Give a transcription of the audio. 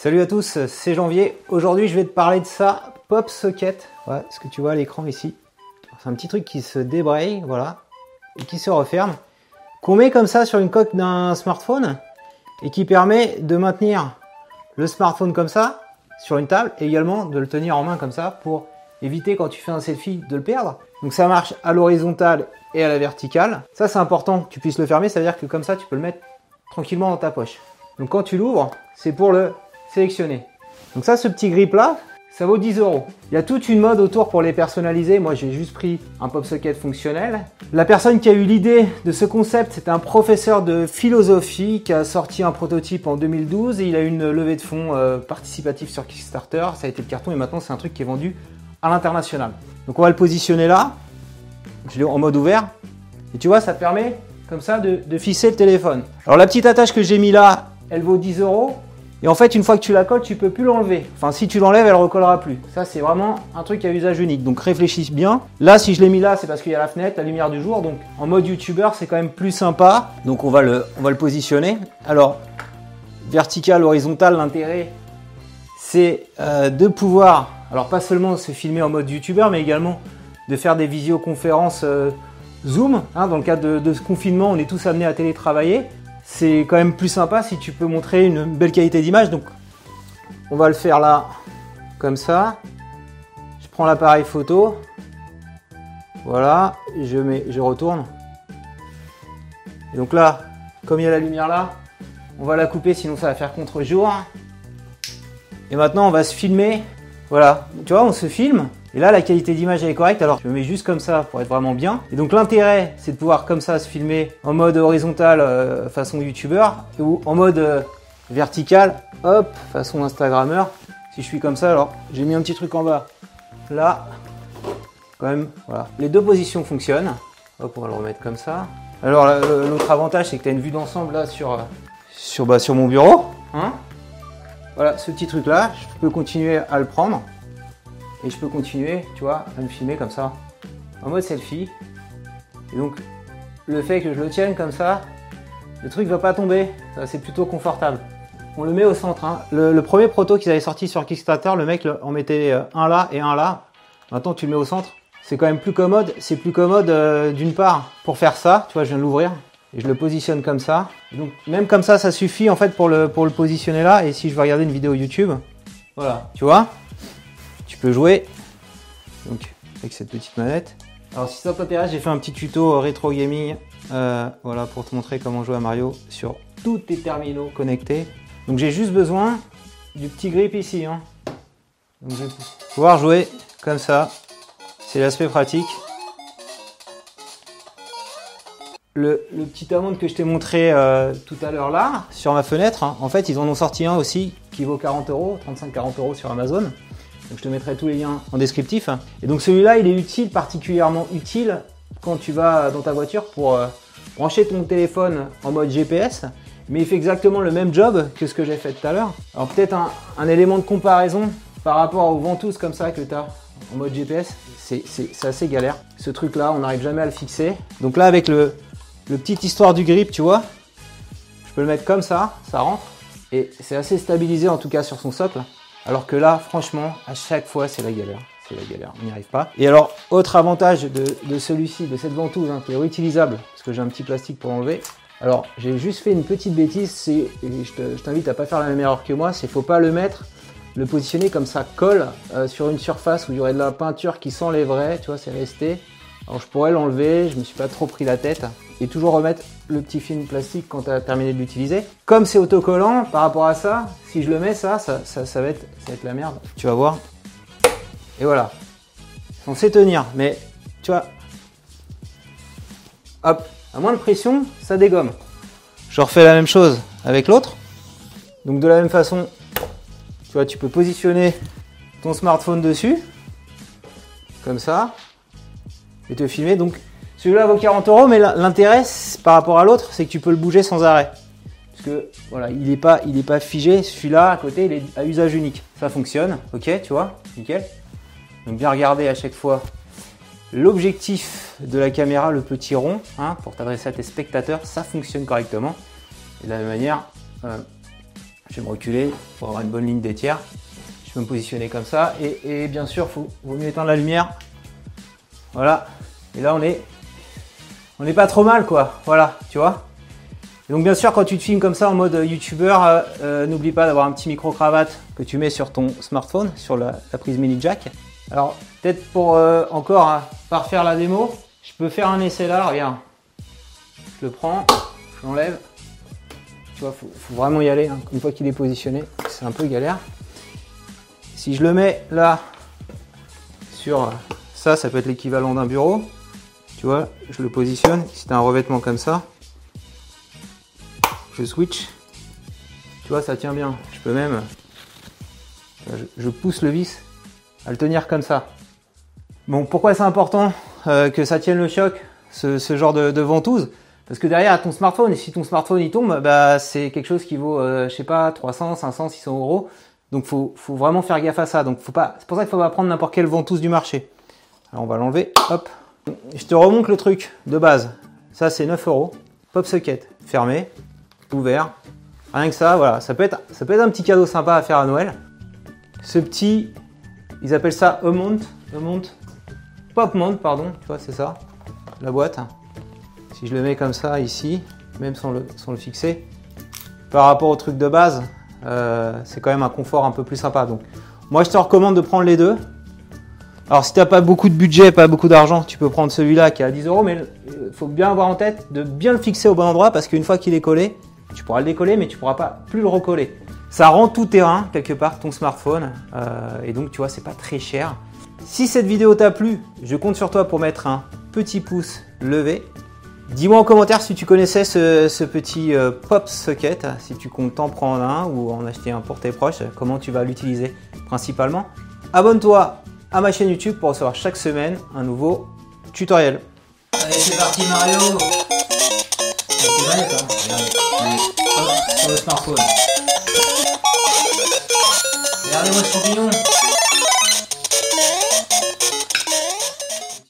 Salut à tous, c'est Janvier. Aujourd'hui, je vais te parler de ça, Pop Socket. Ce que tu vois à l'écran ici? C'est un petit truc qui se débraye, voilà, et qui se referme, qu'on met comme ça sur une coque d'un smartphone et qui permet de maintenir le smartphone comme ça sur une table et également de le tenir en main comme ça pour éviter quand tu fais un selfie de le perdre. Donc ça marche à l'horizontale et à la verticale. Ça c'est important que tu puisses le fermer, ça veut dire que comme ça tu peux le mettre tranquillement dans ta poche. Donc quand tu l'ouvres, c'est pour le sélectionner. Donc ça, ce petit grip là, ça vaut 10 euros. Il y a toute une mode autour pour les personnaliser. Moi, j'ai juste pris un pop socket fonctionnel. La personne qui a eu l'idée de ce concept, c'est un professeur de philosophie qui a sorti un prototype en 2012 et il a eu une levée de fonds euh, participative sur Kickstarter. Ça a été le carton et maintenant c'est un truc qui est vendu à l'international. Donc on va le positionner là. En mode ouvert. Et tu vois, ça permet comme ça de, de fisser le téléphone. Alors la petite attache que j'ai mis là, elle vaut 10 euros. Et en fait, une fois que tu la colles, tu peux plus l'enlever. Enfin, si tu l'enlèves, elle recollera plus. Ça, c'est vraiment un truc à usage unique. Donc réfléchis bien. Là, si je l'ai mis là, c'est parce qu'il y a la fenêtre, la lumière du jour. Donc en mode youtubeur, c'est quand même plus sympa. Donc on va le, on va le positionner. Alors, vertical, horizontal, l'intérêt, c'est euh, de pouvoir, alors pas seulement se filmer en mode youtubeur, mais également de faire des visioconférences euh, Zoom. Hein, dans le cadre de, de ce confinement, on est tous amenés à télétravailler c'est quand même plus sympa si tu peux montrer une belle qualité d'image. Donc on va le faire là, comme ça. Je prends l'appareil photo. Voilà, je, mets, je retourne. Et donc là, comme il y a la lumière là, on va la couper sinon ça va faire contre-jour. Et maintenant on va se filmer. Voilà, tu vois, on se filme. Et là, la qualité d'image est correcte. Alors, je me mets juste comme ça pour être vraiment bien. Et donc, l'intérêt, c'est de pouvoir comme ça se filmer en mode horizontal, euh, façon youtubeur, ou en mode euh, vertical, hop, façon instagrammeur. Si je suis comme ça, alors, j'ai mis un petit truc en bas. Là, quand même, voilà. Les deux positions fonctionnent. Hop, on va le remettre comme ça. Alors, l'autre avantage, c'est que tu as une vue d'ensemble là sur, euh, sur, bah, sur mon bureau. Hein? Voilà, ce petit truc là, je peux continuer à le prendre et je peux continuer, tu vois, à me filmer comme ça, en mode selfie. Et donc, le fait que je le tienne comme ça, le truc va pas tomber, c'est plutôt confortable. On le met au centre. Hein. Le, premier proto qu'ils avaient sorti sur Kickstarter, le mec en mettait euh, un là et un là. Maintenant, tu le mets au centre. C'est quand même plus commode. C'est plus commode euh, d'une part pour faire ça. Tu vois, je viens de l'ouvrir et je le positionne comme ça. Donc, même comme ça, ça suffit en fait pour le, pour le positionner là. Et si je veux regarder une vidéo YouTube, voilà, tu vois, tu peux jouer donc, avec cette petite manette. Alors si ça t'intéresse, j'ai fait un petit tuto rétro gaming euh, voilà, pour te montrer comment jouer à Mario sur tous tes terminaux connectés. Donc j'ai juste besoin du petit grip ici. Hein. Donc je vais pouvoir jouer comme ça. C'est l'aspect pratique. Le, petit amende que je t'ai montré euh, tout à l'heure là, sur ma fenêtre, hein, en fait ils en ont sorti un aussi qui vaut 40 euros, 35-40 euros sur Amazon. Je te mettrai tous les liens en descriptif. Et donc celui-là, il est utile, particulièrement utile quand tu vas dans ta voiture pour euh, brancher ton téléphone en mode GPS. Mais il fait exactement le même job que ce que j'ai fait tout à l'heure. Alors peut-être un, élément de comparaison par rapport aux ventouses comme ça que tu as en mode GPS, c'est assez galère. Ce truc-là, on n'arrive jamais à le fixer. Donc là, avec le, le petite histoire du grip, tu vois, je peux le mettre comme ça, ça rentre. Et c'est assez stabilisé en tout cas sur son socle. Alors que là, franchement, à chaque fois, c'est la galère. C'est la galère, on n'y arrive pas. Et alors, autre avantage de, celui-ci, de cette ventouse, hein, qui est réutilisable, parce que j'ai un petit plastique pour l'enlever. Alors, j'ai juste fait une petite bêtise, c'est, je t'invite à pas faire la même erreur que moi, c'est faut pas le mettre, le positionner comme ça colle euh, sur une surface où il y aurait de la peinture qui s'enlèverait, tu vois, c'est resté. Alors je pourrais l'enlever, je me suis pas trop pris la tête. Et toujours remettre le petit film plastique quand tu as terminé de l'utiliser. Comme c'est autocollant, par rapport à ça, si je le mets ça, ça, ça, va, être, ça va être la merde. Tu vas voir. Et voilà. Censé tenir, mais tu vois. Hop, à moins de pression, ça dégomme. Je refais la même chose avec l'autre. Donc de la même façon, tu vois, tu peux positionner ton smartphone dessus, comme ça, et te filmer. Donc celui-là vaut 40 euros, mais l'intérêt par rapport à l'autre, c'est que tu peux le bouger sans arrêt. Parce que voilà, il n'est pas, il pas figé. Celui-là à côté, il est à usage unique. Ça fonctionne, ok, tu vois, nickel. Donc bien regarder à chaque fois l'objectif de la caméra, le petit rond, hein, pour t'adresser à tes spectateurs, ça fonctionne correctement. Et de la même manière, euh, Je vais me reculer pour avoir une bonne ligne des tiers. Je peux me positionner comme ça. Et, bien sûr, il vaut mieux éteindre la lumière. Voilà. Et là, on est, on n'est pas trop mal, quoi. Voilà, tu vois. donc, bien sûr, quand tu te filmes comme ça en mode youtubeur, euh, euh, n'oublie pas d'avoir un petit micro-cravate que tu mets sur ton smartphone, sur la, prise mini jack. Alors, peut-être pour euh, encore hein, la démo, je peux faire un essai là, regarde. Je le prends, je l'enlève. Tu vois, faut, faut vraiment y aller. Hein. Une fois qu'il est positionné, c'est un peu galère. Si je le mets là, sur ça, peut être l'équivalent d'un bureau. Tu vois, je le positionne. C'est un revêtement comme ça. Je switch. Tu vois, ça tient bien. Je peux même. Je pousse le vis à le tenir comme ça. Bon, pourquoi c'est important euh, que ça tienne le choc, ce, genre de ventouse? Parce que derrière ton smartphone, si ton smartphone il tombe, bah c'est quelque chose qui vaut, euh, je sais pas, 300, 500, 600 euros. Donc faut, faut vraiment faire gaffe à ça. Donc faut pas, c'est pour ça qu'il faut pas prendre n'importe quelle ventouse du marché. Alors on va l'enlever, hop. Je te remonte le truc de base. Ça c'est 9 euros. Pop socket, fermé, ouvert. Rien que ça, voilà. Ça peut être, ça peut un petit cadeau sympa à faire à Noël. Ce petit, ils appellent ça a mount, mount, pop mount, pardon. Tu vois, c'est ça, la boîte. Si je le mets comme ça ici, même sans le, le fixer, par rapport au truc de base, euh, c'est quand même un confort un peu plus sympa. Donc, moi, je te recommande de prendre les deux. Alors, si tu n'as pas beaucoup de budget, pas beaucoup d'argent, tu peux prendre celui-là qui est à 10 euros, mais il faut bien avoir en tête de bien le fixer au bon endroit parce qu'une fois qu'il est collé, tu pourras le décoller, mais tu pourras pas plus le recoller. Ça rend tout terrain quelque part ton smartphone, euh, et donc tu vois, c'est pas très cher. Si cette vidéo t'a plu, je compte sur toi pour mettre un petit pouce levé, Dis-moi en commentaire si tu connaissais ce, petit euh, pop socket, si tu comptes t'en prendre un ou en acheter un pour tes proches, comment tu vas l'utiliser principalement. Abonne-toi à ma chaîne YouTube pour recevoir chaque semaine un nouveau tutoriel. Allez, c'est parti Mario. Hop, sur le smartphone. Regardez-moi ce champignon